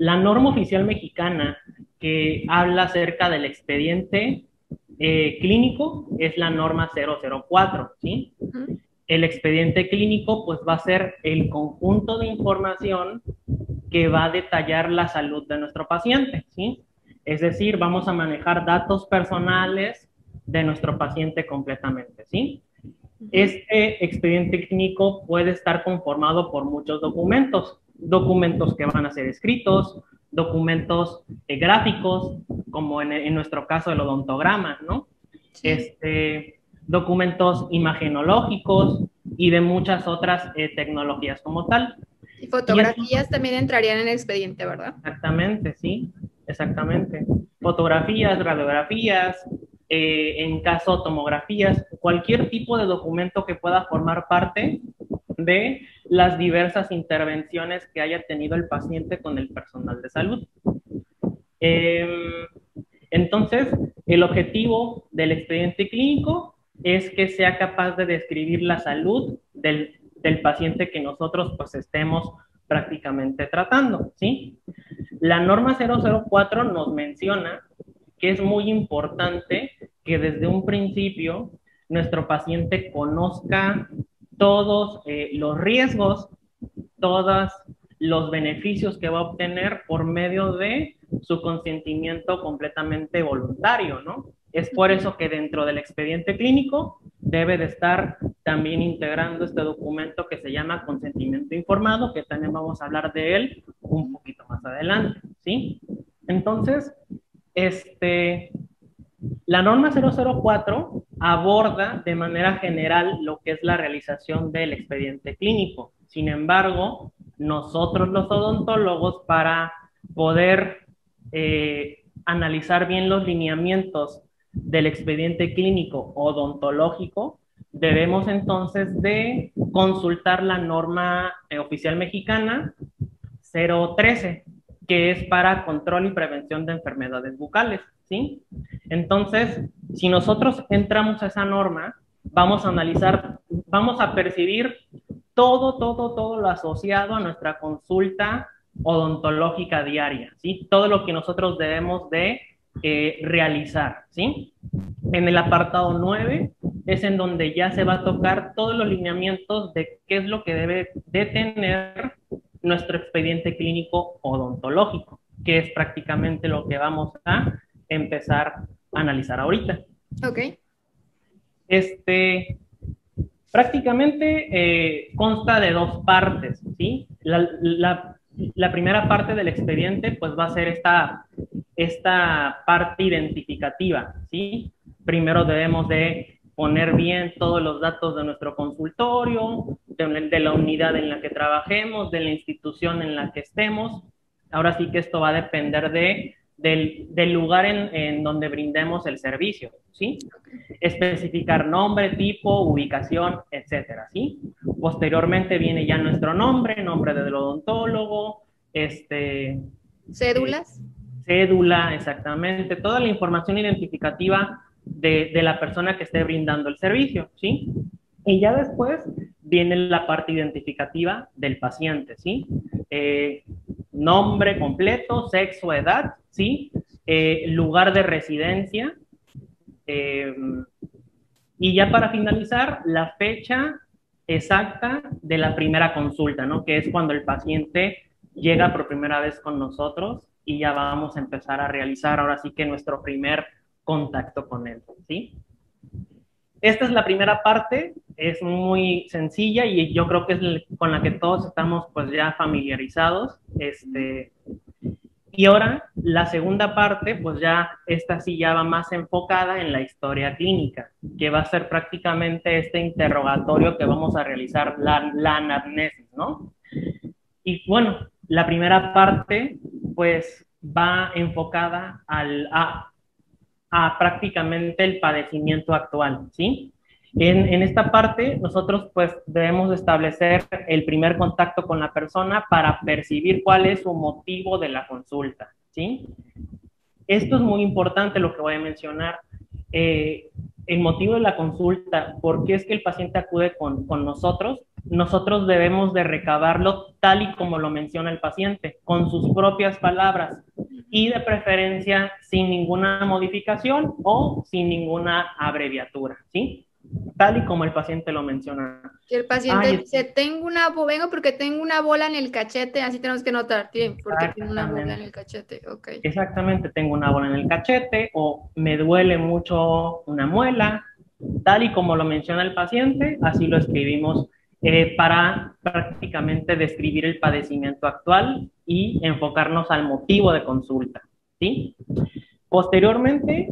la norma oficial mexicana que habla acerca del expediente eh, clínico es la norma 004, ¿sí? El expediente clínico pues va a ser el conjunto de información que va a detallar la salud de nuestro paciente, ¿sí? Es decir, vamos a manejar datos personales de nuestro paciente completamente, ¿sí? Este expediente clínico puede estar conformado por muchos documentos, documentos que van a ser escritos, documentos eh, gráficos, como en, nuestro caso el odontograma, ¿no? Este, documentos imagenológicos y de muchas otras eh, tecnologías como tal. Y fotografías también entrarían en el expediente, ¿verdad? Exactamente, sí, exactamente. Fotografías, radiografías, eh, en caso tomografías, cualquier tipo de documento que pueda formar parte de las diversas intervenciones que haya tenido el paciente con el personal de salud. Em, entonces, el objetivo del expediente clínico es que sea capaz de describir la salud del, del paciente que nosotros pues estemos prácticamente tratando, ¿sí? La norma 004 nos menciona que es muy importante que desde un principio nuestro paciente conozca todos eh, los riesgos, todos los beneficios que va a obtener por medio de su consentimiento completamente voluntario, ¿no? Es por eso que dentro del expediente clínico debe de estar también integrando este documento que se llama consentimiento informado, que también vamos a hablar de él un poquito más adelante, ¿sí? Entonces, este, la norma 004 aborda de manera general lo que es la realización del expediente clínico. Sin embargo, nosotros los odontólogos para poder eh, analizar bien los lineamientos del expediente clínico odontológico, debemos entonces de consultar la norma eh, oficial mexicana 013, que es para control y prevención de enfermedades bucales, ¿sí? Entonces, si nosotros entramos a esa norma, vamos a analizar, vamos a percibir todo, todo, todo lo asociado a nuestra consulta odontológica diaria, ¿sí? Todo lo que nosotros debemos de eh, realizar, ¿sí? En el apartado 9 es en donde ya se va a tocar todos los lineamientos de qué es lo que debe de tener nuestro expediente clínico odontológico, que es prácticamente lo que vamos a empezar a analizar ahorita. Ok. Este, prácticamente eh, consta de dos partes, ¿sí? La, primera parte del expediente, pues va a ser esta, esta parte identificativa, ¿sí? Primero debemos de poner bien todos los datos de nuestro consultorio, de, la unidad en la que trabajemos, de la institución en la que estemos. Ahora sí que esto va a depender de del, lugar en, donde brindemos el servicio, ¿sí? Especificar nombre, tipo, ubicación, etcétera, ¿sí? Posteriormente viene ya nuestro nombre, nombre del odontólogo, este... ¿Cédulas? Eh, cédula, exactamente, toda la información identificativa de, de, la persona que esté brindando el servicio, ¿sí? Y ya después viene la parte identificativa del paciente, ¿sí? Eh, nombre completo, sexo, edad, ¿sí? Eh, lugar de residencia. Eh, y ya para finalizar, la fecha exacta de la primera consulta, ¿no? Que es cuando el paciente llega por primera vez con nosotros y ya vamos a empezar a realizar ahora sí que nuestro primer contacto con él, ¿sí? Esta es la primera parte, es muy sencilla y yo creo que es con la que todos estamos pues ya familiarizados. Este, y ahora la segunda parte, pues ya esta sí ya va más enfocada en la historia clínica, que va a ser prácticamente este interrogatorio que vamos a realizar, la, la anamnesis, ¿no? Y bueno, la primera parte pues va enfocada al, a, a prácticamente el padecimiento actual, ¿sí? En, esta parte, nosotros pues debemos establecer el primer contacto con la persona para percibir cuál es su motivo de la consulta, ¿sí? Esto es muy importante lo que voy a mencionar. Eh, el motivo de la consulta, por qué es que el paciente acude con, con nosotros, nosotros debemos de recabarlo tal y como lo menciona el paciente, con sus propias palabras y de preferencia sin ninguna modificación o sin ninguna abreviatura, ¿sí? Tal y como el paciente lo menciona. Que el paciente dice, tengo una, vengo porque tengo una bola en el cachete, así tenemos que notar, porque tengo una bola en el cachete, ok. Exactamente, tengo una bola en el cachete o me duele mucho una muela, tal y como lo menciona el paciente, así lo escribimos eh, para prácticamente describir el padecimiento actual y enfocarnos al motivo de consulta. ¿sí? Posteriormente,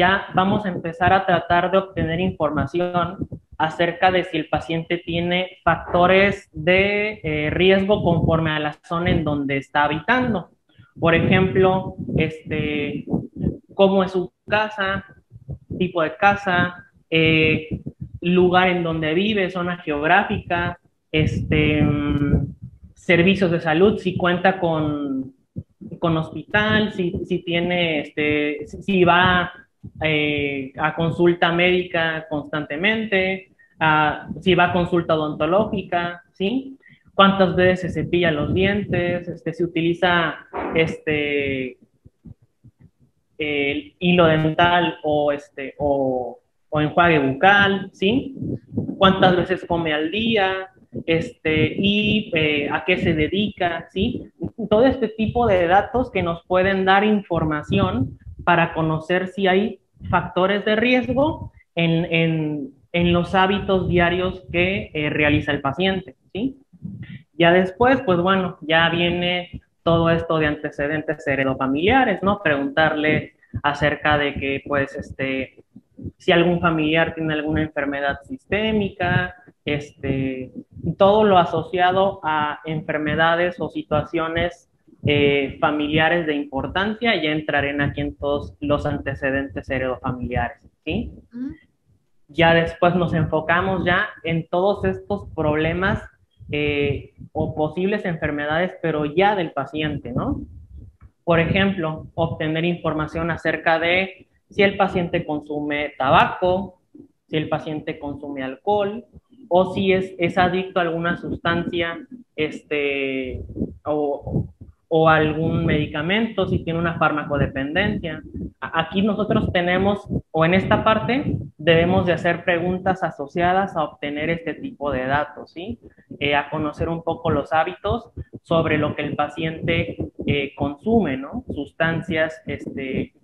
ya vamos a empezar a tratar de obtener información acerca de si el paciente tiene factores de eh, riesgo conforme a la zona en donde está habitando. Por ejemplo, este, cómo es su casa, tipo de casa, eh, lugar en donde vive, zona geográfica, este, servicios de salud, si cuenta con, con hospital, si, si tiene, este, si va eh, a consulta médica constantemente, si va a consulta odontológica, ¿sí? Cuántas veces se cepilla los dientes, este, si utiliza este, el hilo dental o, este, o o enjuague bucal, ¿sí? Cuántas veces come al día, este, y eh, a qué se dedica, ¿sí? Todo este tipo de datos que nos pueden dar información para conocer si hay factores de riesgo en, en, en los hábitos diarios que eh, realiza el paciente, ¿sí? Ya después, pues bueno, ya viene todo esto de antecedentes heredofamiliares, ¿no? Preguntarle acerca de que, pues, este, si algún familiar tiene alguna enfermedad sistémica, este, todo lo asociado a enfermedades o situaciones eh, familiares de importancia, ya entraré aquí en todos los antecedentes heredofamiliares, ¿sí? Ya después nos enfocamos ya en todos estos problemas eh, o posibles enfermedades, pero ya del paciente, ¿no? Por ejemplo, obtener información acerca de si el paciente consume tabaco, si el paciente consume alcohol o si es, es adicto a alguna sustancia este, o, o algún medicamento, si tiene una farmacodependencia. Aquí nosotros tenemos, o en esta parte, debemos de hacer preguntas asociadas a obtener este tipo de datos, ¿sí? Eh, a conocer un poco los hábitos sobre lo que el paciente eh, consume, ¿no? Sustancias, este,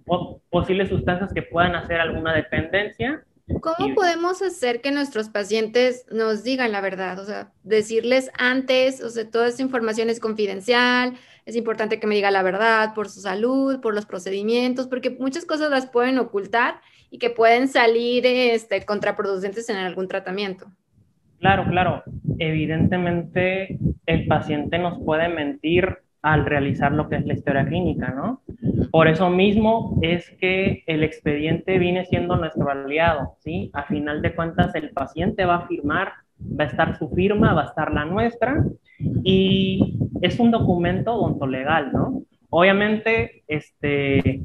posibles sustancias que puedan hacer alguna dependencia. ¿Cómo podemos hacer que nuestros pacientes nos digan la verdad? O sea, decirles antes, o sea, toda esta información es confidencial, es importante que me diga la verdad por su salud, por los procedimientos, porque muchas cosas las pueden ocultar y que pueden salir este, contraproducentes en algún tratamiento. Claro, claro. Evidentemente el paciente nos puede mentir al realizar lo que es la historia clínica, ¿no? Por eso mismo es que el expediente viene siendo nuestro aliado, ¿sí? A final de cuentas, el paciente va a firmar, va a estar su firma, va a estar la nuestra, y es un documento odontolegal, ¿no? Obviamente, este,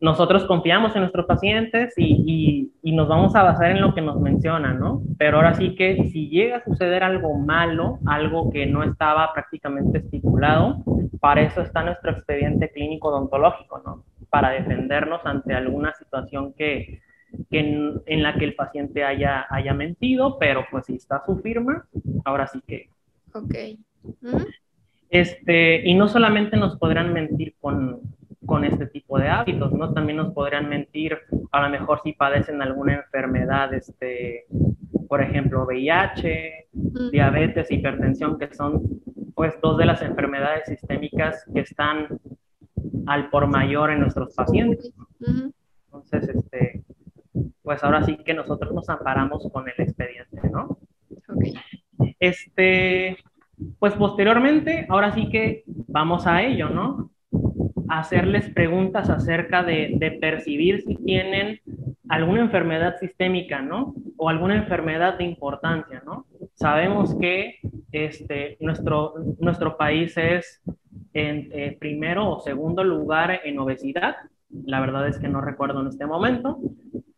nosotros confiamos en nuestros pacientes y, y, nos vamos a basar en lo que nos mencionan, ¿no? Pero ahora sí que si llega a suceder algo malo, algo que no estaba prácticamente estipulado, para eso está nuestro expediente clínico odontológico, ¿no? Para defendernos ante alguna situación que, que en, en, la que el paciente haya, haya mentido, pero pues si está su firma, ahora sí que... Ok. Este, y no solamente nos podrán mentir con, con este tipo de hábitos, ¿no? También nos podrían mentir, a lo mejor si padecen alguna enfermedad, este, por ejemplo, VIH, diabetes, hipertensión, que son pues dos de las enfermedades sistémicas que están al por mayor en nuestros pacientes. Entonces, este, pues ahora sí que nosotros nos amparamos con el expediente, ¿no? Okay. Este, pues posteriormente, ahora sí que vamos a ello, ¿no? hacerles preguntas acerca de, percibir si tienen alguna enfermedad sistémica, ¿no? O alguna enfermedad de importancia, ¿no? Sabemos que este, nuestro, nuestro país es en eh, primero o segundo lugar en obesidad. La verdad es que no recuerdo en este momento.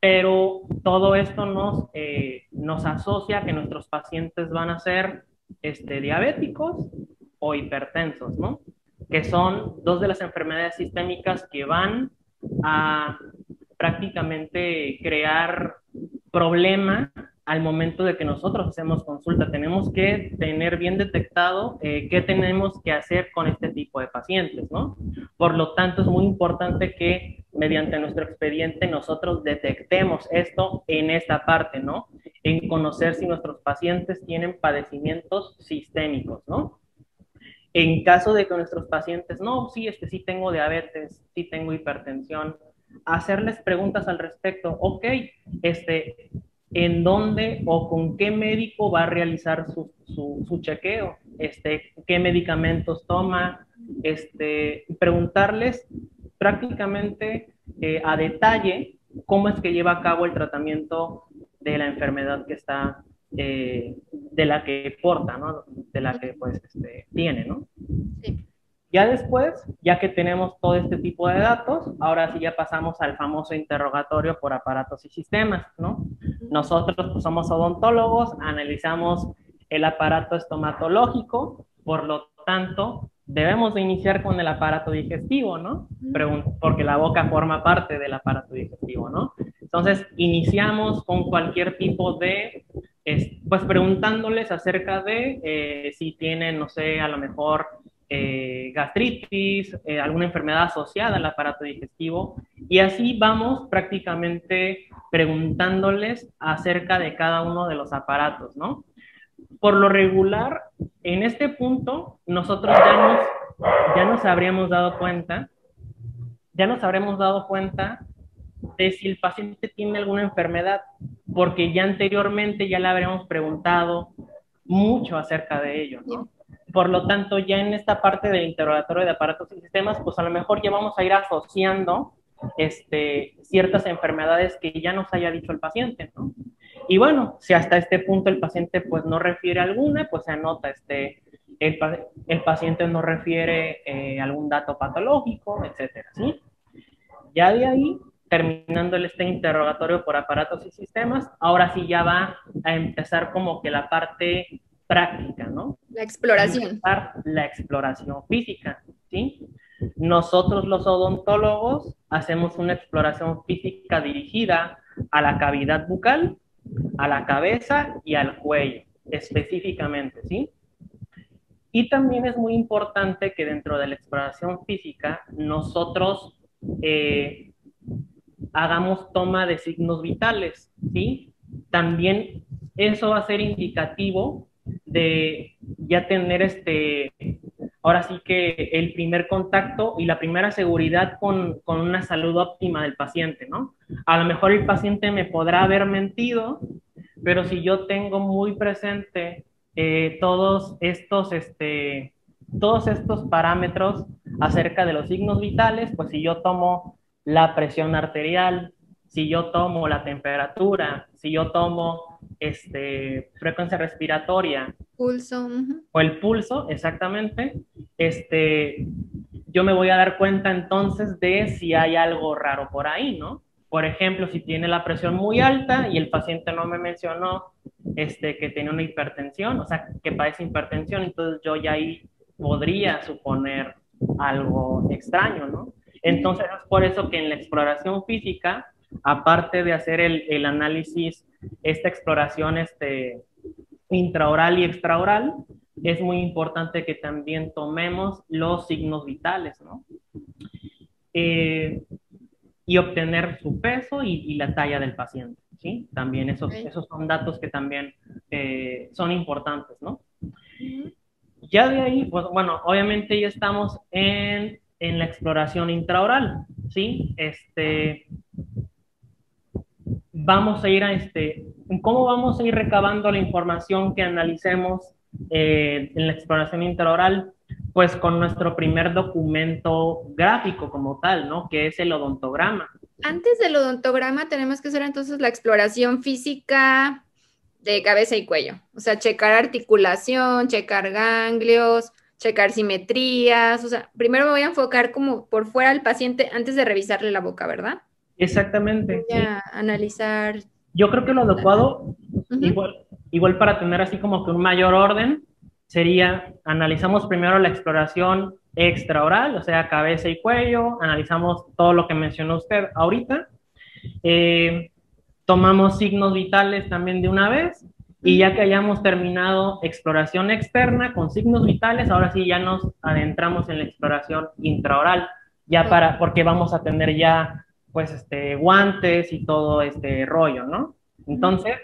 pero todo esto nos, eh, nos asocia que nuestros pacientes van a ser este, diabéticos o hipertensos, ¿no? Que son dos de las enfermedades sistémicas que van a prácticamente crear problema al momento de que nosotros hacemos consulta. Tenemos que tener bien detectado eh, qué tenemos que hacer con este tipo de pacientes, ¿no? Por lo tanto, es muy importante que mediante nuestro expediente nosotros detectemos esto en esta parte, ¿no? En conocer si nuestros pacientes tienen padecimientos sistémicos, ¿no? En caso de que nuestros pacientes, no, sí, este sí tengo diabetes, sí tengo hipertensión, hacerles preguntas al respecto. Ok, este, ¿en dónde o con qué médico va a realizar su, su, chequeo? Este, ¿Qué medicamentos toma? Este, preguntarles prácticamente eh, a detalle cómo es que lleva a cabo el tratamiento de la enfermedad que está, eh, de la que porta, ¿no? De la que pues este, tiene, ¿no? Sí. Ya después, ya que tenemos todo este tipo de datos, ahora sí ya pasamos al famoso interrogatorio por aparatos y sistemas, ¿no? Nosotros pues, somos odontólogos, analizamos el aparato estomatológico, por lo tanto, debemos de iniciar con el aparato digestivo, ¿no? Porque la boca forma parte del aparato digestivo, ¿no? Entonces, iniciamos con cualquier tipo de, pues preguntándoles acerca de eh, si tienen, no sé, a lo mejor eh, gastritis, eh, alguna enfermedad asociada al aparato digestivo, y así vamos prácticamente preguntándoles acerca de cada uno de los aparatos, ¿no? Por lo regular, en este punto, nosotros ya nos, ya nos habríamos dado cuenta, ya nos habremos dado cuenta de si el paciente tiene alguna enfermedad, porque ya anteriormente ya le habríamos preguntado mucho acerca de ello, ¿no? Por lo tanto, ya en esta parte del interrogatorio de aparatos y sistemas, pues a lo mejor ya vamos a ir asociando este, ciertas enfermedades que ya nos haya dicho el paciente, ¿no? Y bueno, si hasta este punto el paciente pues no refiere alguna, pues se anota este, el, el paciente no refiere eh, algún dato patológico, etcétera, ¿sí? Ya de ahí, terminando este interrogatorio por aparatos y sistemas, ahora sí ya va a empezar como que la parte práctica, ¿no? La exploración. La exploración física, ¿sí? Nosotros los odontólogos hacemos una exploración física dirigida a la cavidad bucal, a la cabeza y al cuello, específicamente, ¿sí? Y también es muy importante que dentro de la exploración física nosotros eh, hagamos toma de signos vitales, ¿sí? También eso va a ser indicativo de ya tener este, ahora sí que el primer contacto y la primera seguridad con, con, una salud óptima del paciente, ¿no? A lo mejor el paciente me podrá haber mentido, pero si yo tengo muy presente eh, todos estos, este, todos estos parámetros acerca de los signos vitales, pues si yo tomo la presión arterial, si yo tomo la temperatura, si yo tomo este, frecuencia respiratoria. Pulso. O el pulso, exactamente. Este, yo me voy a dar cuenta entonces de si hay algo raro por ahí, ¿no? Por ejemplo, si tiene la presión muy alta y el paciente no me mencionó este, que tiene una hipertensión, o sea, que padece hipertensión, entonces yo ya ahí podría suponer algo extraño, ¿no? Entonces es por eso que en la exploración física aparte de hacer el, análisis, esta exploración este, intraoral y extraoral, es muy importante que también tomemos los signos vitales, ¿no? Eh, y obtener su peso y, la talla del paciente, ¿sí? También esos, esos son datos que también eh, son importantes, ¿no? Ya de ahí, pues bueno, obviamente ya estamos en, en la exploración intraoral, ¿sí? Este, vamos a ir a este, cómo vamos a ir recabando la información que analicemos eh, en la exploración interoral, pues con nuestro primer documento gráfico como tal, ¿no? Que es el odontograma. Antes del odontograma tenemos que hacer entonces la exploración física de cabeza y cuello, o sea, checar articulación, checar ganglios, checar simetrías, o sea, primero me voy a enfocar como por fuera al paciente antes de revisarle la boca, ¿verdad? Exactamente. analizar. Yo creo que lo adecuado, igual, igual para tener así como que un mayor orden, sería, analizamos primero la exploración extraoral, o sea, cabeza y cuello, analizamos todo lo que mencionó usted ahorita, eh, tomamos signos vitales también de una vez y ya que hayamos terminado exploración externa con signos vitales, ahora sí ya nos adentramos en la exploración intraoral, ya para, porque vamos a tener ya pues este guantes y todo este rollo, ¿no? Entonces,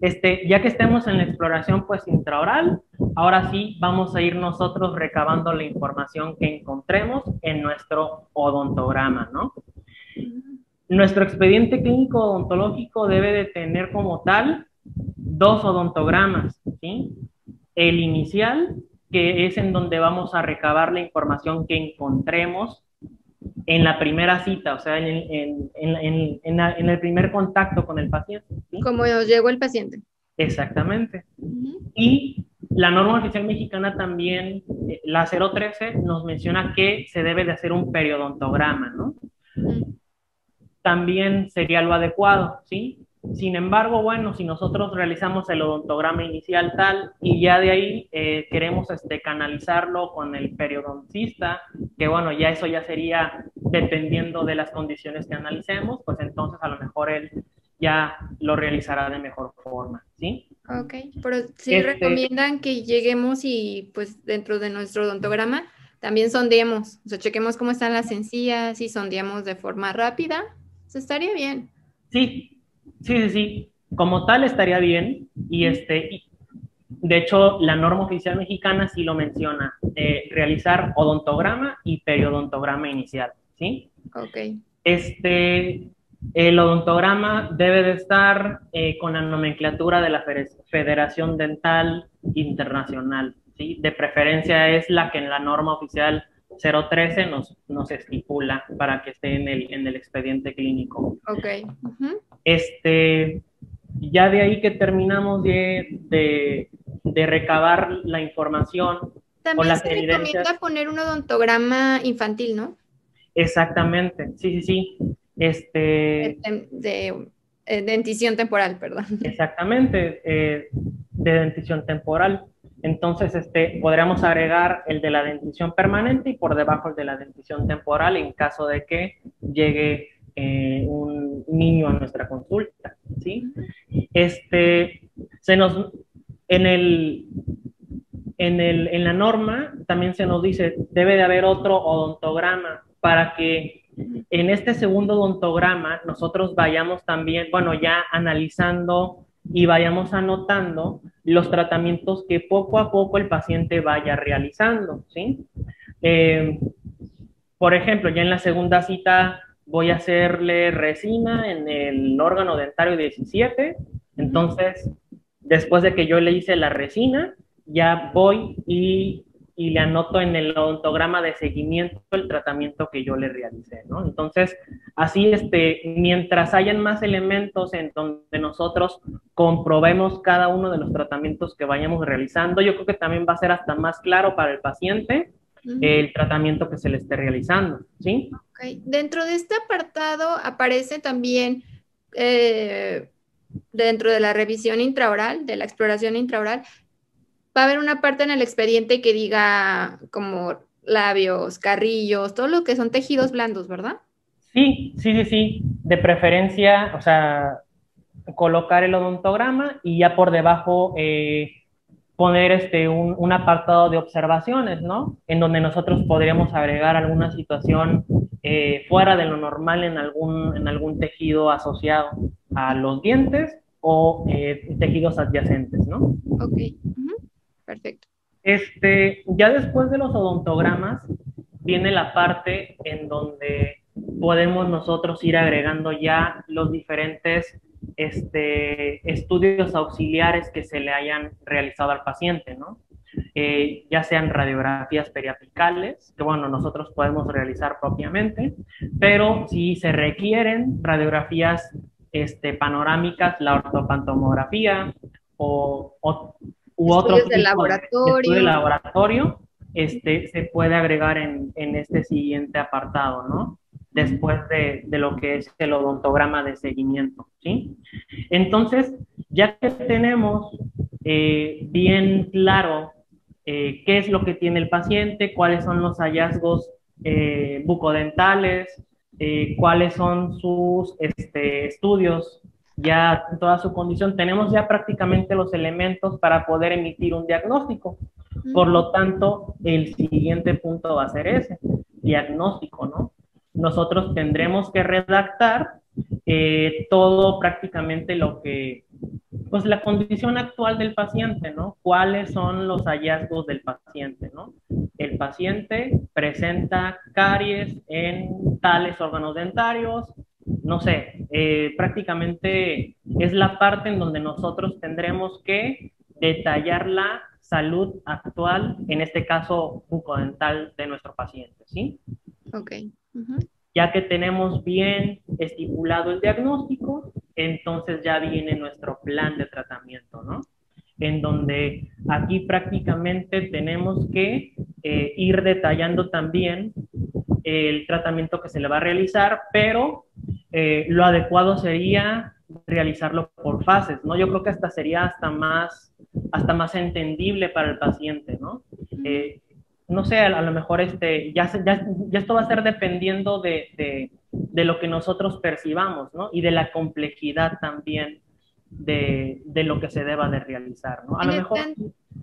este, ya que estemos en la exploración pues intraoral, ahora sí vamos a ir nosotros recabando la información que encontremos en nuestro odontograma, ¿no? Nuestro expediente clínico odontológico debe de tener como tal dos odontogramas, ¿sí? El inicial, que es en donde vamos a recabar la información que encontremos en la primera cita, o sea, en, el primer contacto con el paciente. ¿sí? Como llegó el paciente. Exactamente. Y la norma oficial mexicana también, eh, la 013, nos menciona que se debe de hacer un periodontograma, ¿no? También sería lo adecuado, ¿sí? Sin embargo, bueno, si nosotros realizamos el odontograma inicial tal y ya de ahí eh, queremos este, canalizarlo con el periodoncista, que bueno, ya eso ya sería dependiendo de las condiciones que analicemos, pues entonces a lo mejor él ya lo realizará de mejor forma, ¿sí? Ok, pero sí este recomiendan que lleguemos y pues dentro de nuestro odontograma también sondeemos, o sea, chequemos cómo están las encías y sondeamos de forma rápida, eso estaría bien. Sí, Sí, sí, sí. Como tal estaría bien. Y este, de hecho, la norma oficial mexicana sí lo menciona, eh, realizar odontograma y periodontograma inicial, ¿sí? Ok. Este, el odontograma debe de estar eh, con la nomenclatura de la Federación Dental Internacional, ¿sí? De preferencia es la que en la norma oficial 013 nos, nos estipula para que esté en el, en el expediente clínico. Ok. Este, ya de ahí que terminamos de, de, recabar la información. También las se recomienda poner un odontograma infantil, ¿no? Exactamente, sí, sí, sí. Este, de, eh, dentición temporal, perdón. Exactamente, eh, de dentición temporal. Entonces, este, podríamos agregar el de la dentición permanente y por debajo el de la dentición temporal en caso de que llegue eh, un niño a nuestra consulta, ¿sí? Este, se nos, en el, en, el, en la norma también se nos dice, debe de haber otro odontograma para que en este segundo odontograma nosotros vayamos también, bueno, ya analizando y vayamos anotando los tratamientos que poco a poco el paciente vaya realizando, ¿sí? Eh, por ejemplo, ya en la segunda cita voy a hacerle resina en el órgano dentario 17. Entonces, después de que yo le hice la resina, ya voy y, le anoto en el odontograma de seguimiento el tratamiento que yo le realicé, ¿no? Entonces, así, este, mientras hayan más elementos en donde nosotros comprobemos cada uno de los tratamientos que vayamos realizando, yo creo que también va a ser hasta más claro para el paciente el tratamiento que se le esté realizando, ¿sí? Dentro de este apartado aparece también eh, dentro de la revisión intraoral, de la exploración intraoral, va a haber una parte en el expediente que diga como labios, carrillos, todo lo que son tejidos blandos, ¿verdad? Sí, sí, sí, sí. De preferencia, o sea, colocar el odontograma y ya por debajo eh, poner este, un, apartado de observaciones, ¿no? En donde nosotros podríamos agregar alguna situación eh, fuera de lo normal en algún, en algún tejido asociado a los dientes o eh, tejidos adyacentes, ¿no? Ok, perfecto. Este, ya después de los odontogramas viene la parte en donde podemos nosotros ir agregando ya los diferentes este, estudios auxiliares que se le hayan realizado al paciente, ¿no? Eh, ya sean radiografías periapicales, que bueno, nosotros podemos realizar propiamente, pero si se requieren radiografías este, panorámicas, la ortopantomografía o, u otro tipo de laboratorio, de, laboratorio este, se puede agregar en, en este siguiente apartado, ¿no? después de, lo que es el odontograma de seguimiento, ¿sí? Entonces, ya que tenemos eh, bien claro eh, qué es lo que tiene el paciente, cuáles son los hallazgos eh, bucodentales, cuáles son sus este, estudios ya en toda su condición, tenemos ya prácticamente los elementos para poder emitir un diagnóstico. Por lo tanto, el siguiente punto va a ser ese, diagnóstico, ¿no? Nosotros tendremos que redactar eh, todo prácticamente lo que, pues la condición actual del paciente, ¿no? ¿Cuáles son los hallazgos del paciente, ¿no? El paciente presenta caries en tales órganos dentarios, no sé, eh, prácticamente es la parte en donde nosotros tendremos que detallar la salud actual, en este caso bucodental de nuestro paciente, ¿sí? Ok. Ya que tenemos bien estipulado el diagnóstico, entonces ya viene nuestro plan de tratamiento, ¿no? En donde aquí prácticamente tenemos que eh, ir detallando también el tratamiento que se le va a realizar, pero eh, lo adecuado sería realizarlo por fases, ¿no? Yo creo que hasta sería hasta más, hasta más entendible para el paciente, ¿no? Eh, no sé, a, lo mejor este, ya, ya, ya, esto va a ser dependiendo de, de, de, lo que nosotros percibamos, ¿no? Y de la complejidad también de, de lo que se deba de realizar, ¿no? A lo mejor...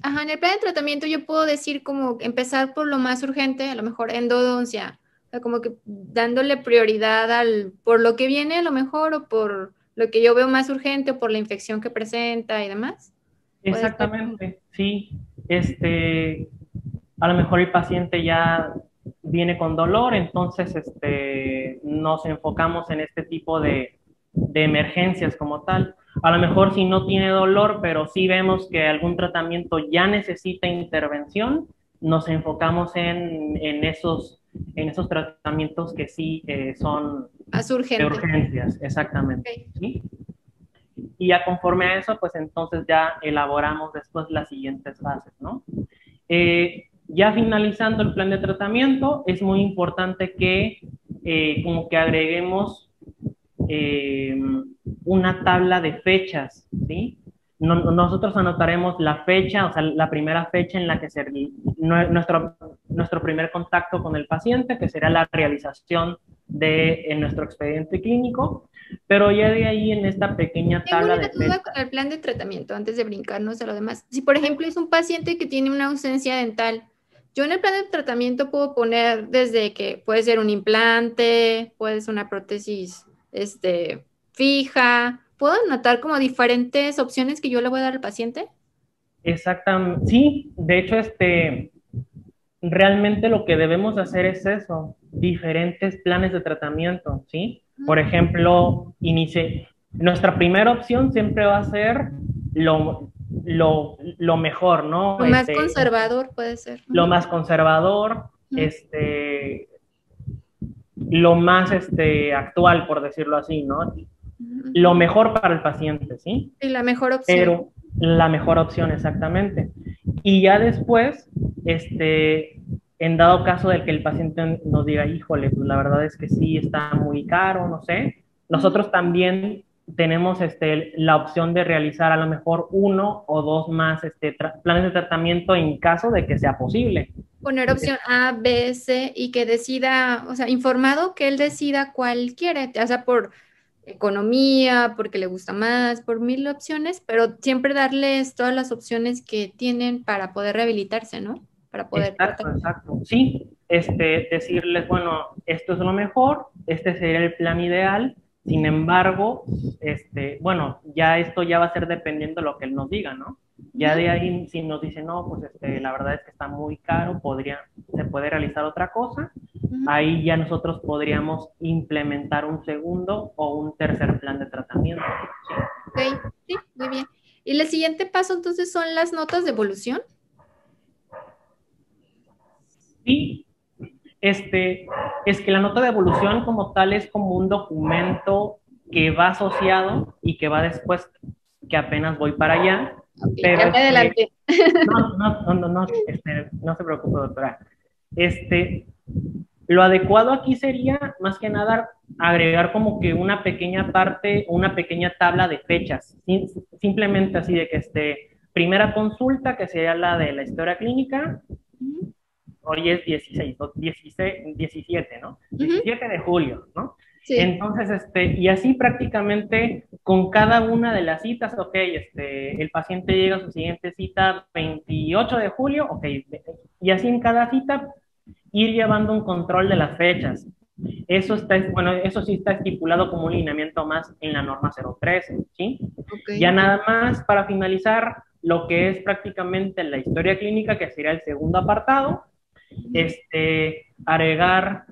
ajá, en el plan de tratamiento yo puedo decir como empezar por lo más urgente, a lo mejor endodoncia, como que dándole prioridad al, por lo que viene a lo mejor o por lo que yo veo más urgente o por la infección que presenta y demás. Exactamente, sí. Este, a lo mejor el paciente ya viene con dolor, entonces este, nos enfocamos en este tipo de, de emergencias como tal. A lo mejor si no tiene dolor, pero sí vemos que algún tratamiento ya necesita intervención, nos enfocamos en, en esos en esos tratamientos que sí eh, son de urgencias, exactamente. Y ya conforme a eso, pues entonces ya elaboramos después las siguientes fases, ¿no? Eh, ya finalizando el plan de tratamiento, es muy importante que eh, como que agreguemos una tabla de fechas, ¿sí? nosotros anotaremos la fecha, o sea, la primera fecha en la que se, nuestro, nuestro primer contacto con el paciente, que será la realización de en nuestro expediente clínico, pero ya de ahí en esta pequeña tabla Tengo una duda con el plan de tratamiento, antes de brincarnos a lo demás. Si, por ejemplo, es un paciente que tiene una ausencia dental, yo en el plan de tratamiento puedo poner desde que puede ser un implante, puede ser una prótesis este, fija, ¿puedo anotar como diferentes opciones que yo le voy a dar al paciente? Exactamente, sí, de hecho, este, realmente lo que debemos hacer es eso, diferentes planes de tratamiento, ¿sí? Por ejemplo, inicie, nuestra primera opción siempre va a ser lo, lo, lo mejor, ¿no? Lo más este, conservador puede ser. Lo más conservador, este, lo más este, actual, por decirlo así, ¿no? lo mejor para el paciente, ¿sí? Y la mejor opción. Pero la mejor opción, exactamente. Y ya después, este, en dado caso de que el paciente nos diga, híjole, pues la verdad es que sí está muy caro, no sé, nosotros también tenemos este, la opción de realizar a lo mejor uno o dos más este, planes de tratamiento en caso de que sea posible. Poner opción A, B, C y que decida, o sea, informado que él decida cuál quiere, o sea, por economía, porque le gusta más, por mil opciones, pero siempre darles todas las opciones que tienen para poder rehabilitarse, ¿no? Para poder. Exacto, exacto. Sí, este, decirles, bueno, esto es lo mejor, este sería el plan ideal, sin embargo, este, bueno, ya esto ya va a ser dependiendo de lo que él nos diga, ¿no? Ya de ahí, si nos dice, no, pues este, la verdad es que está muy caro, podría, se puede realizar otra cosa, ahí ya nosotros podríamos implementar un segundo o un tercer plan de tratamiento. Ok, sí, muy bien. ¿Y el siguiente paso entonces son las notas de evolución? Sí, este, es que la nota de evolución como tal es como un documento que va asociado y que va después, que apenas voy para allá, pero, este, adelante. No, no, no, no, este, no se preocupe, doctora. Este, Lo adecuado aquí sería, más que nada, agregar como que una pequeña parte, una pequeña tabla de fechas, simplemente así de que esté primera consulta, que sería la de la historia clínica, hoy es 16, 16 17, ¿no? 17 de julio, ¿no? Entonces, este, y así prácticamente con cada una de las citas, ok, este, el paciente llega a su siguiente cita 28 de julio, ok, y así en cada cita ir llevando un control de las fechas. Eso, está, bueno, eso sí está estipulado como un lineamiento más en la norma 013, ¿sí? Ya nada más para finalizar lo que es prácticamente la historia clínica, que sería el segundo apartado, este, agregar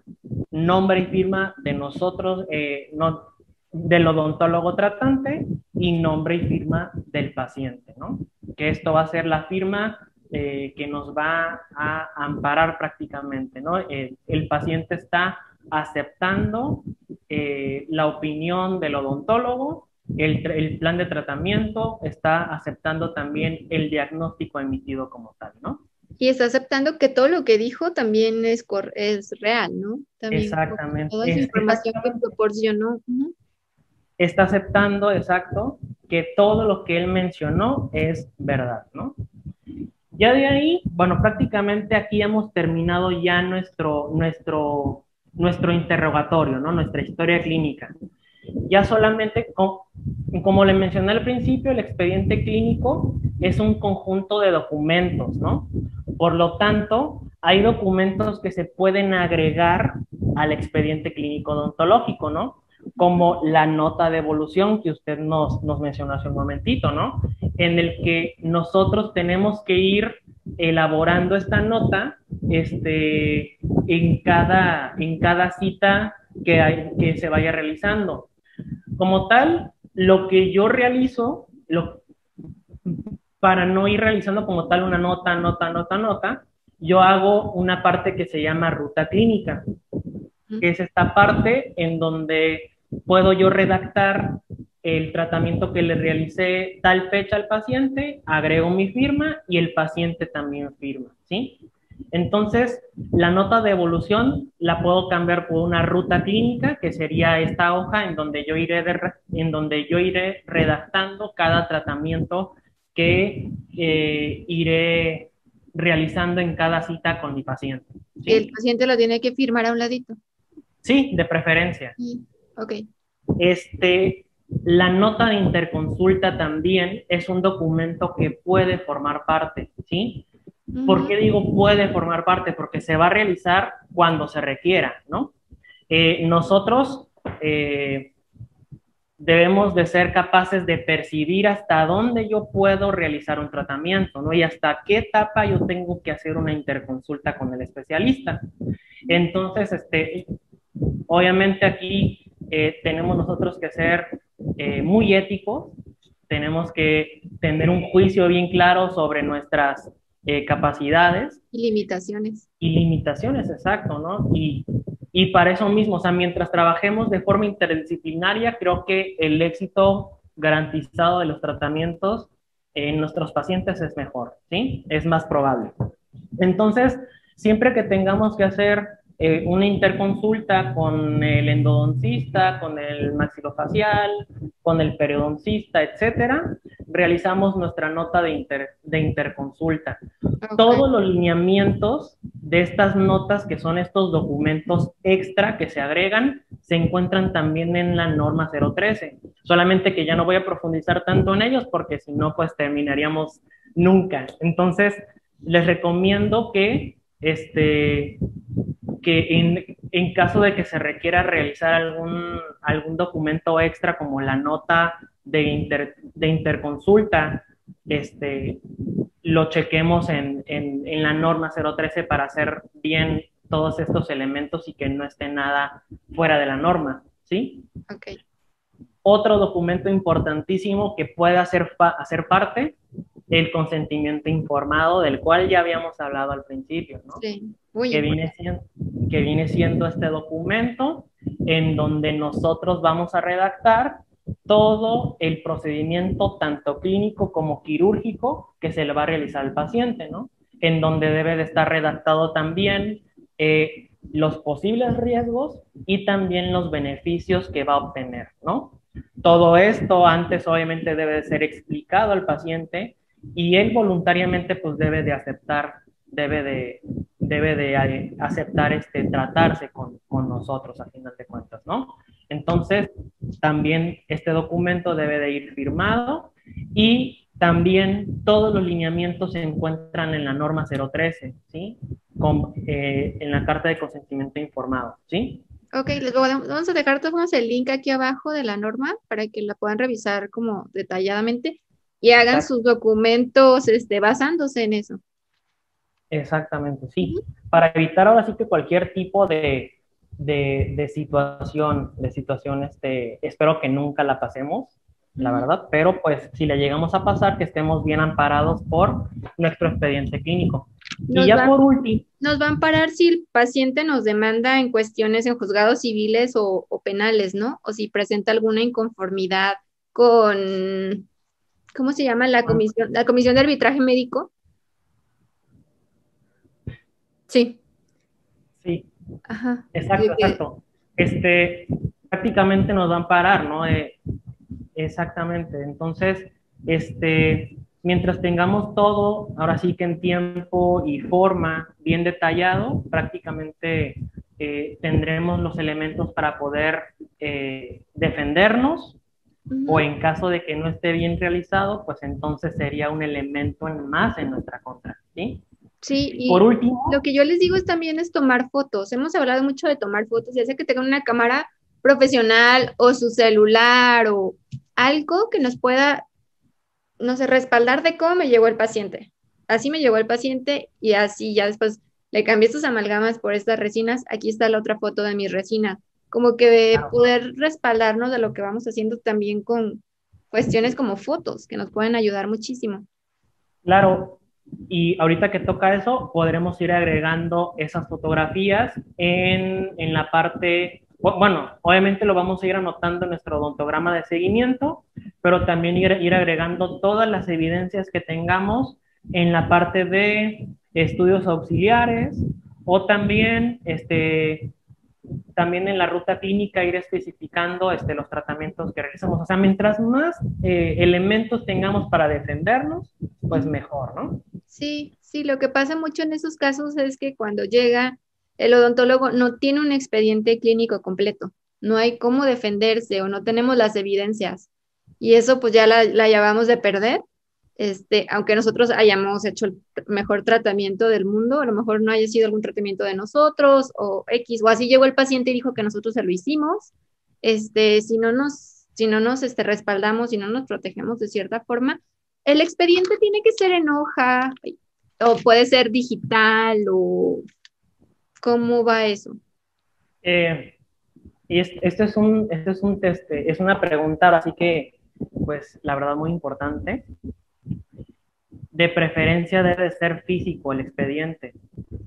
nombre y firma de nosotros, eh, no, del odontólogo tratante y nombre y firma del paciente, ¿no? Que esto va a ser la firma eh, que nos va a amparar prácticamente, ¿no? Eh, el paciente está aceptando la opinión del odontólogo, el, el, plan de tratamiento, está aceptando también el diagnóstico emitido como tal, ¿no? Y está aceptando que todo lo que dijo también es, es real, ¿no? Exactamente. Toda esa información que proporcionó. Está aceptando, exacto, que todo lo que él mencionó es verdad, ¿no? Ya de ahí, bueno, prácticamente aquí hemos terminado ya nuestro, nuestro, nuestro interrogatorio, ¿no? Nuestra historia clínica. Ya solamente, como le mencioné al principio, el expediente clínico es un conjunto de documentos, ¿no? Por lo tanto, hay documentos que se pueden agregar al expediente clínico odontológico, ¿no? Como la nota de evolución que usted nos, mencionó hace un momentito, ¿no? En el que nosotros tenemos que ir elaborando esta nota este, en, cada, en cada cita que, que se vaya realizando. Como tal, lo que yo realizo, lo, para no ir realizando como tal una nota, nota, nota, nota, yo hago una parte que se llama ruta clínica, que es esta parte en donde puedo yo redactar el tratamiento que le realicé tal fecha al paciente, agrego mi firma y el paciente también firma, ¿sí? Entonces, la nota de evolución la puedo cambiar por una ruta clínica, que sería esta hoja en donde yo iré, en donde yo iré redactando cada tratamiento que eh, iré realizando en cada cita con mi paciente. ¿El paciente lo tiene que firmar a un ladito? Sí, de preferencia. ok. Este, la nota de interconsulta también es un documento que puede formar parte, ¿sí? ¿Por qué digo puede formar parte? Porque se va a realizar cuando se requiera, ¿no? Eh, nosotros eh, debemos de ser capaces de percibir hasta dónde yo puedo realizar un tratamiento, ¿no? Y hasta qué etapa yo tengo que hacer una interconsulta con el especialista. Entonces, este, obviamente aquí eh, tenemos nosotros que ser eh, muy éticos, tenemos que tener un juicio bien claro sobre nuestras eh, capacidades. Y limitaciones. Y limitaciones, exacto, ¿no? Y y para eso mismo, o sea, mientras trabajemos de forma interdisciplinaria, creo que el éxito garantizado de los tratamientos en nuestros pacientes es mejor, ¿sí? Es más probable. Entonces, siempre que tengamos que hacer eh, una interconsulta con el endodoncista, con el maxilofacial, con el periodoncista, etcétera, realizamos nuestra nota de, de interconsulta. Todos los lineamientos de estas notas, que son estos documentos extra que se agregan, se encuentran también en la norma 013. Solamente que ya no voy a profundizar tanto en ellos porque si no, pues terminaríamos nunca. Entonces, les recomiendo que este, que en, caso de que se requiera realizar algún, algún documento extra como la nota de, de interconsulta, este, lo chequemos en, en, la norma 013 para hacer bien todos estos elementos y que no esté nada fuera de la norma, ¿sí? Ok. Otro documento importantísimo que puede hacer, hacer parte, el consentimiento informado, del cual ya habíamos hablado al principio, ¿no? Sí que, viene siendo, este documento en donde nosotros vamos a redactar todo el procedimiento, tanto clínico como quirúrgico, que se le va a realizar al paciente, ¿no? En donde debe de estar redactado también eh, los posibles riesgos y también los beneficios que va a obtener, ¿no? Todo esto antes obviamente debe de ser explicado al paciente y él voluntariamente pues debe de aceptar, debe de, debe de eh, aceptar este, tratarse con, con nosotros a final de cuentas, ¿no? Entonces, también este documento debe de ir firmado y también todos los lineamientos se encuentran en la norma 013, ¿sí? Con, eh, en la carta de consentimiento informado, ¿sí? Ok, les vamos a dejar todos el link aquí abajo de la norma para que la puedan revisar como detalladamente y hagan sus documentos este, basándose en eso. Exactamente, sí. Para evitar ahora sí que cualquier tipo de, de, de situación, de situación, este, espero que nunca la pasemos, la verdad, pero pues si le llegamos a pasar, que estemos bien amparados por nuestro expediente clínico. y ya por último. Nos va a amparar si el paciente nos demanda en cuestiones en juzgados civiles o, penales, ¿no? O si presenta alguna inconformidad con, ¿cómo se llama? La comisión, la comisión de arbitraje médico. Sí. Sí. Ajá. Exacto, exacto. Este, prácticamente nos va a amparar, ¿no? Exactamente. Entonces, este, mientras tengamos todo, ahora sí que en tiempo y forma bien detallado, prácticamente eh, tendremos los elementos para poder eh, defendernos o en caso de que no esté bien realizado, pues entonces sería un elemento más en nuestra contra, ¿sí? Sí, y Por último, lo que yo les digo es también es tomar fotos. Hemos hablado mucho de tomar fotos, ya sea que tengan una cámara profesional o su celular o algo que nos pueda, no sé, respaldar de cómo me llegó el paciente. Así me llegó el paciente y así ya después le cambié estos amalgamas por estas resinas. Aquí está la otra foto de mi resina. Como que poder respaldarnos de lo que vamos haciendo también con cuestiones como fotos que nos pueden ayudar muchísimo. Claro, y ahorita que toca eso, podremos ir agregando esas fotografías en, en la parte bueno, obviamente lo vamos a ir anotando en nuestro odontograma de seguimiento, pero también ir, ir agregando todas las evidencias que tengamos en la parte de estudios auxiliares o también, este, también en la ruta clínica ir especificando este, los tratamientos que realizamos. O sea, mientras más eh, elementos tengamos para defendernos, pues mejor, ¿no? Sí, sí, lo que pasa mucho en esos casos es que cuando llega el odontólogo no tiene un expediente clínico completo, no hay cómo defenderse o no tenemos las evidencias. Y eso pues ya la, la llevamos de perder, este, aunque nosotros hayamos hecho el mejor tratamiento del mundo, a lo mejor no haya sido algún tratamiento de nosotros o X, o así llegó el paciente y dijo que nosotros se lo hicimos, este, si no nos, si no nos este, respaldamos, si no nos protegemos de cierta forma, el expediente tiene que ser en hoja o puede ser digital o ¿Cómo va eso? Eh, y este es un, este es un test, es una pregunta, así que, pues, la verdad, muy importante. De preferencia debe ser físico el expediente,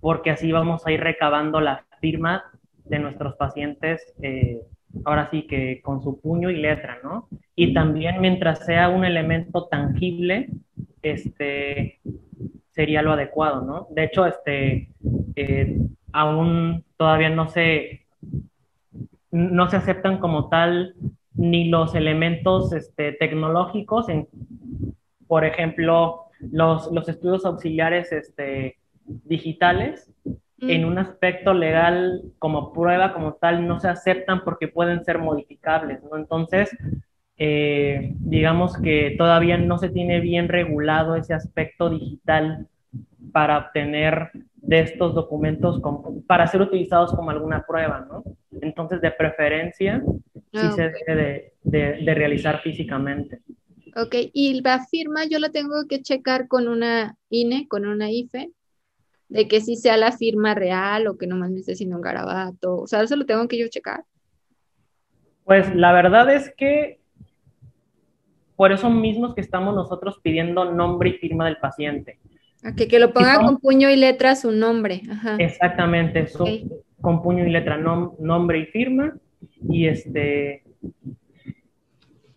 porque así vamos a ir recabando la firma de nuestros pacientes, eh, ahora sí que con su puño y letra, ¿no? Y también mientras sea un elemento tangible, este, sería lo adecuado, ¿no? De hecho, este, eh, aún todavía no se, no se aceptan como tal ni los elementos este, tecnológicos, en, por ejemplo, los, los estudios auxiliares este, digitales, mm. en un aspecto legal como prueba como tal no se aceptan porque pueden ser modificables, ¿no? Entonces, eh, digamos que todavía no se tiene bien regulado ese aspecto digital para obtener de estos documentos para ser utilizados como alguna prueba, ¿no? Entonces, de preferencia, sí ah, se debe de, realizar físicamente. Ok, y la firma yo la tengo que checar con una INE, con una IFE, de que sí sea la firma real o que nomás me esté haciendo un garabato, o sea, eso lo tengo que yo checar. Pues la verdad es que por eso mismos que estamos nosotros pidiendo nombre y firma del paciente. que lo ponga con puño y letra su nombre. Exactamente, con puño y letra, nombre y firma. Y este,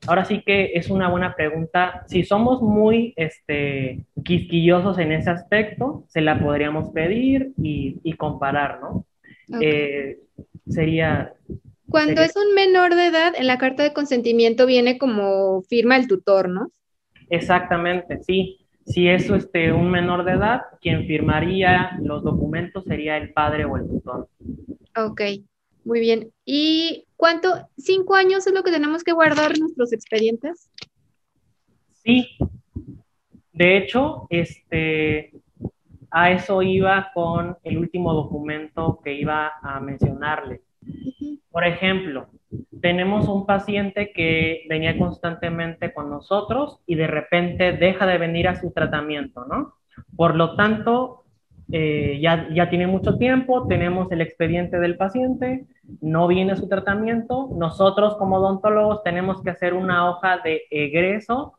ahora sí que es una buena pregunta. Si somos muy este, quisquillosos en ese aspecto, se la podríamos pedir y, y comparar, ¿no? Eh, sería... Cuando es un menor de edad, en la carta de consentimiento viene como firma el tutor, ¿no? Exactamente, sí. Si es este, un menor de edad, quien firmaría los documentos sería el padre o el tutor. Ok, muy bien. ¿Y cuánto? ¿Cinco años es lo que tenemos que guardar nuestros expedientes? Sí. De hecho, este, a eso iba con el último documento que iba a mencionarle. Por ejemplo, tenemos un paciente que venía constantemente con nosotros y de repente deja de venir a su tratamiento, ¿no? Por lo tanto, eh, ya, ya tiene mucho tiempo, tenemos el expediente del paciente, no viene su tratamiento, nosotros como odontólogos tenemos que hacer una hoja de egreso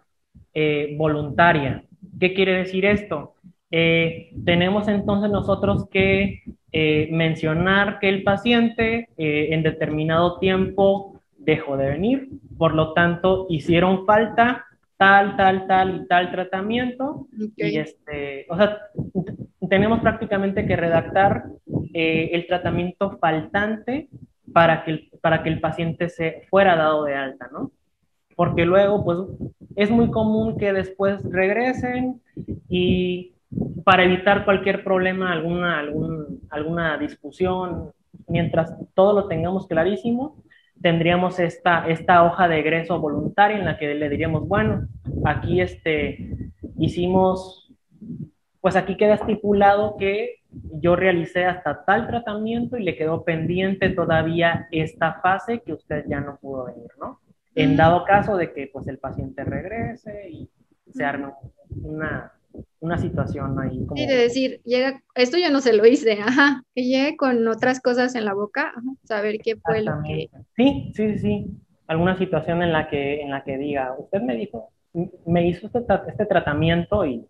eh, voluntaria. ¿Qué quiere decir esto? Eh, tenemos entonces nosotros que mencionar que el paciente en determinado tiempo dejó de venir, por lo tanto hicieron falta tal, tal, tal y tal tratamiento. Y este, o sea, tenemos prácticamente que redactar eh, el tratamiento faltante para que, el, para que el paciente se fuera dado de alta, ¿no? Porque luego, pues, es muy común que después regresen y para evitar cualquier problema, alguna, alguna discusión, mientras todo lo tengamos clarísimo, tendríamos esta, esta hoja de egreso voluntaria en la que le diríamos, bueno, aquí este, hicimos, pues aquí queda estipulado que yo realicé hasta tal tratamiento y le quedó pendiente todavía esta fase que usted ya no pudo venir, ¿no? En dado caso de que pues el paciente regrese y se arme una, una situación ahí. Como... Sí, de decir, llega, esto yo no se lo hice, ajá, que llegue con otras cosas en la boca, saber qué fue lo que... Sí, sí, sí, alguna situación en la que, en la que diga, usted me dijo, me hizo este, este tratamiento y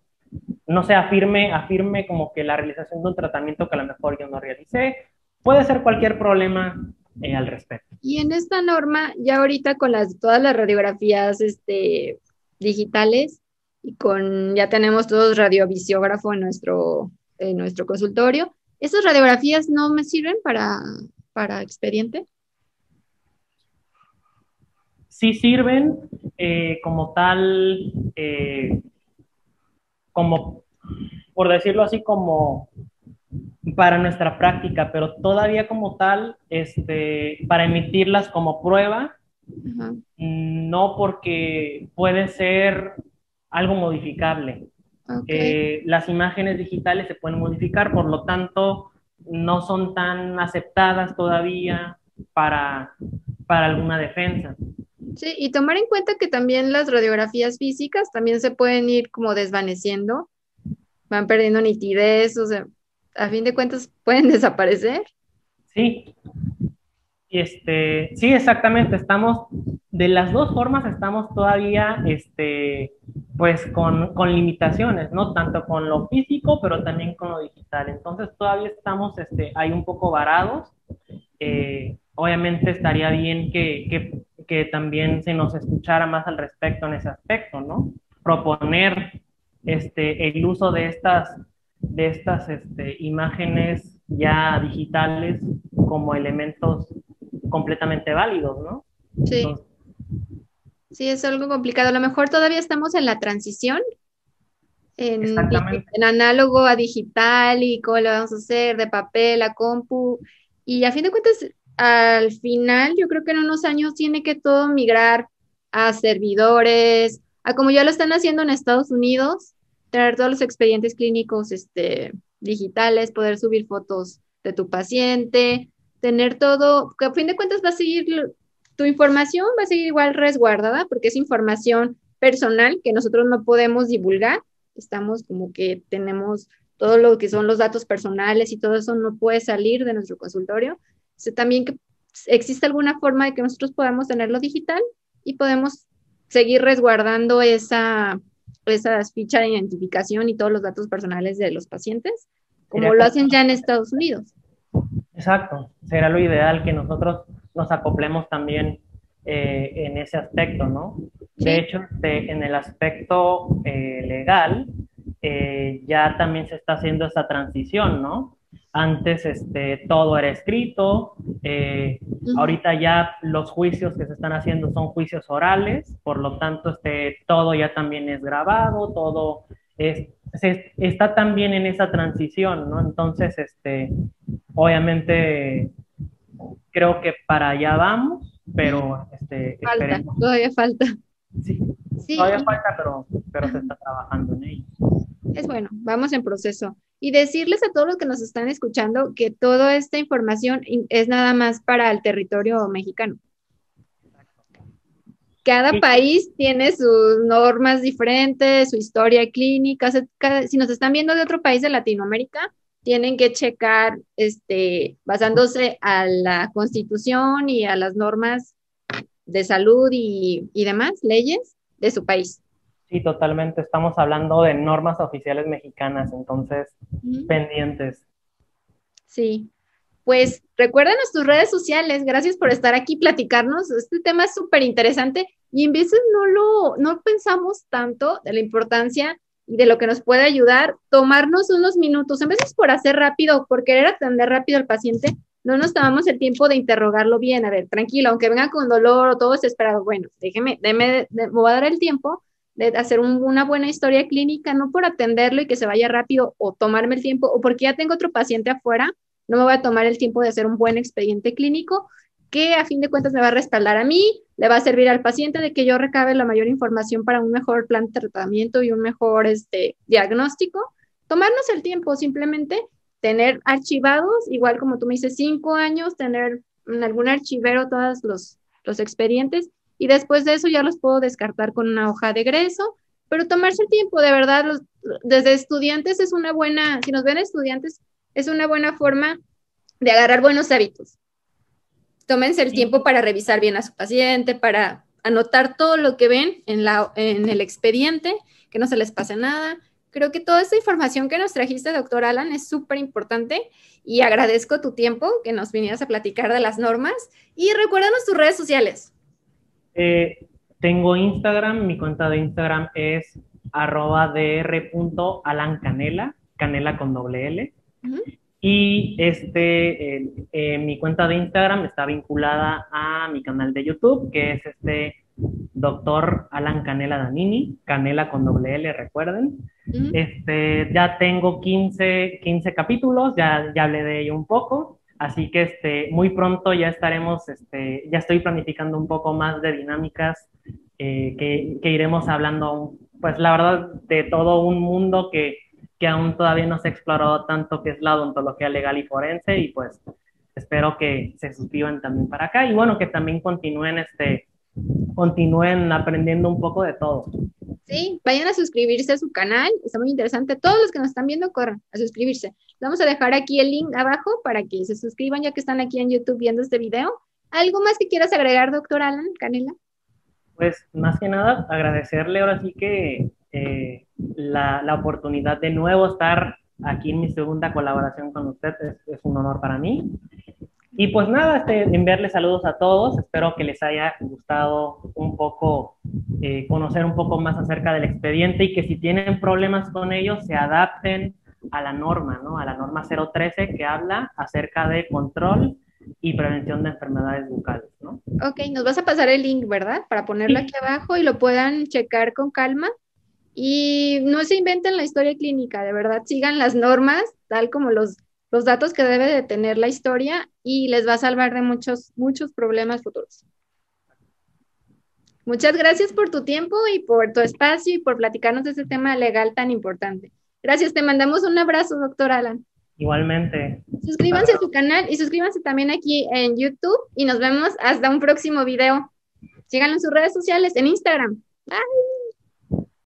no sé, afirme, afirme como que la realización de un tratamiento que a lo mejor yo no realicé, puede ser cualquier problema eh, al respecto. Y en esta norma, ya ahorita con las, todas las radiografías este, digitales, y con, ya tenemos todos radiovisiógrafo en nuestro, en nuestro consultorio. ¿Esas radiografías no me sirven para, para expediente? Sí sirven eh, como tal, eh, como, por decirlo así, como para nuestra práctica, pero todavía como tal, este, para emitirlas como prueba, no porque puede ser algo modificable. Eh, las imágenes digitales se pueden modificar, por lo tanto, no son tan aceptadas todavía para, para alguna defensa. Sí, y tomar en cuenta que también las radiografías físicas también se pueden ir como desvaneciendo, van perdiendo nitidez, o sea, a fin de cuentas pueden desaparecer. Sí, este, sí, exactamente, estamos, de las dos formas estamos todavía, este, pues con, con, limitaciones, ¿no? Tanto con lo físico, pero también con lo digital. Entonces todavía estamos este, ahí un poco varados. Eh, obviamente estaría bien que, que, también se nos escuchara más al respecto en ese aspecto, ¿no? Proponer este, el uso de estas, de estas este, imágenes ya digitales como elementos completamente válidos, ¿no? Sí. Sí, es algo complicado. A lo mejor todavía estamos en la transición, en, en, análogo a digital y cómo lo vamos a hacer, de papel a compu. Y a fin de cuentas, al final, yo creo que en unos años tiene que todo migrar a servidores, a como ya lo están haciendo en Estados Unidos, tener todos los expedientes clínicos este, digitales, poder subir fotos de tu paciente, tener todo, que a fin de cuentas va a seguir tu información va a seguir igual resguardada porque es información personal que nosotros no podemos divulgar. Estamos como que tenemos todo lo que son los datos personales y todo eso no puede salir de nuestro consultorio. También que existe alguna forma de que nosotros podamos tenerlo digital y podemos seguir resguardando esa, esa ficha de identificación y todos los datos personales de los pacientes, como lo hacen ya en Estados Unidos. Exacto, será lo ideal que nosotros nos acoplemos también eh, en ese aspecto, ¿no? De hecho, en el aspecto eh, legal, eh, ya también se está haciendo esa transición, ¿no? Antes este, todo era escrito, eh, ahorita ya los juicios que se están haciendo son juicios orales, por lo tanto este, todo ya también es grabado, todo es, está también en esa transición, ¿no? Entonces, este, obviamente, creo que para allá vamos, pero este, falta, todavía falta. Sí, todavía falta, pero, pero se está trabajando en ello. Es bueno, vamos en proceso. Y decirles a todos los que nos están escuchando que toda esta información es nada más para el territorio mexicano. Cada país tiene sus normas diferentes, su historia clínica. si nos están viendo de otro país de Latinoamérica, tienen que checar, este, basándose a la constitución y a las normas de salud y, y demás leyes de su país. Sí, totalmente. Estamos hablando de normas oficiales mexicanas, entonces, pendientes. Sí. Pues recuérdanos tus redes sociales. Gracias por estar aquí, platicarnos. Este tema es súper interesante y en veces no lo, no pensamos tanto de la importancia y de lo que nos puede ayudar, tomarnos unos minutos, en veces por hacer rápido, por querer atender rápido al paciente, no nos tomamos el tiempo de interrogarlo bien, a ver, tranquilo, aunque venga con dolor o todo desesperado, bueno, déjeme, déme, me voy a dar el tiempo de hacer una buena historia clínica, no por atenderlo y que se vaya rápido o tomarme el tiempo, o porque ya tengo otro paciente afuera, no me voy a tomar el tiempo de hacer un buen expediente clínico que a fin de cuentas me va a respaldar a mí, le va a servir al paciente de que yo recabe la mayor información para un mejor plan de tratamiento y un mejor este, diagnóstico. Tomarnos el tiempo, simplemente tener archivados, igual como tú me dices, cinco años, tener en algún archivero todos los, los expedientes y después de eso ya los puedo descartar con una hoja de egreso, pero tomarse el tiempo, de verdad, los, desde estudiantes es una buena, si nos ven estudiantes, es una buena forma de agarrar buenos hábitos. Tómense el tiempo para revisar bien a su paciente, para anotar todo lo que ven en, la, en el expediente, que no se les pase nada. Creo que toda esta información que nos trajiste, doctor Alan, es súper importante y agradezco tu tiempo que nos vinieras a platicar de las normas. Y recuérdanos tus redes sociales. Eh, tengo Instagram, mi cuenta de Instagram es arroba dr.alancanela, canela con doble L. Y este, eh, mi cuenta de Instagram está vinculada a mi canal de YouTube, que es este doctor Alan Canela Danini, Canela con doble L, recuerden. Este, ya tengo 15, 15 capítulos, ya, ya hablé de ello un poco. Así que este, muy pronto ya estaremos, este, ya estoy planificando un poco más de dinámicas eh, que, que, iremos hablando, pues la verdad, de todo un mundo que, que aún todavía no se ha explorado tanto, que es la odontología legal y forense, y pues espero que se suscriban también para acá y bueno, que también continúen, este, continúen aprendiendo un poco de todo. Sí, vayan a suscribirse a su canal, está muy interesante. Todos los que nos están viendo, corran a suscribirse. Vamos a dejar aquí el link abajo para que se suscriban ya que están aquí en YouTube viendo este video. ¿Algo más que quieras agregar, doctor Alan Canela? Pues más que nada agradecerle ahora sí que eh, la, la, oportunidad de nuevo estar aquí en mi segunda colaboración con usted es, es un honor para mí. Y pues nada, este, enviarles saludos a todos. Espero que les haya gustado un poco eh, conocer un poco más acerca del expediente y que si tienen problemas con ellos se adapten a la norma, ¿no? A la norma 013 que habla acerca de control y prevención de enfermedades bucales, ¿no? Ok, nos vas a pasar el link, ¿verdad? Para ponerlo aquí abajo y lo puedan checar con calma. Y no se inventen la historia clínica, de verdad, sigan las normas tal como los los datos que debe de tener la historia y les va a salvar de muchos, muchos problemas futuros. Muchas gracias por tu tiempo y por tu espacio y por platicarnos de este tema legal tan importante. Gracias, te mandamos un abrazo, doctor Alan. Igualmente. Suscríbanse a su canal y suscríbanse también aquí en YouTube y nos vemos hasta un próximo video. Síganlo en sus redes sociales, en Instagram. Bye.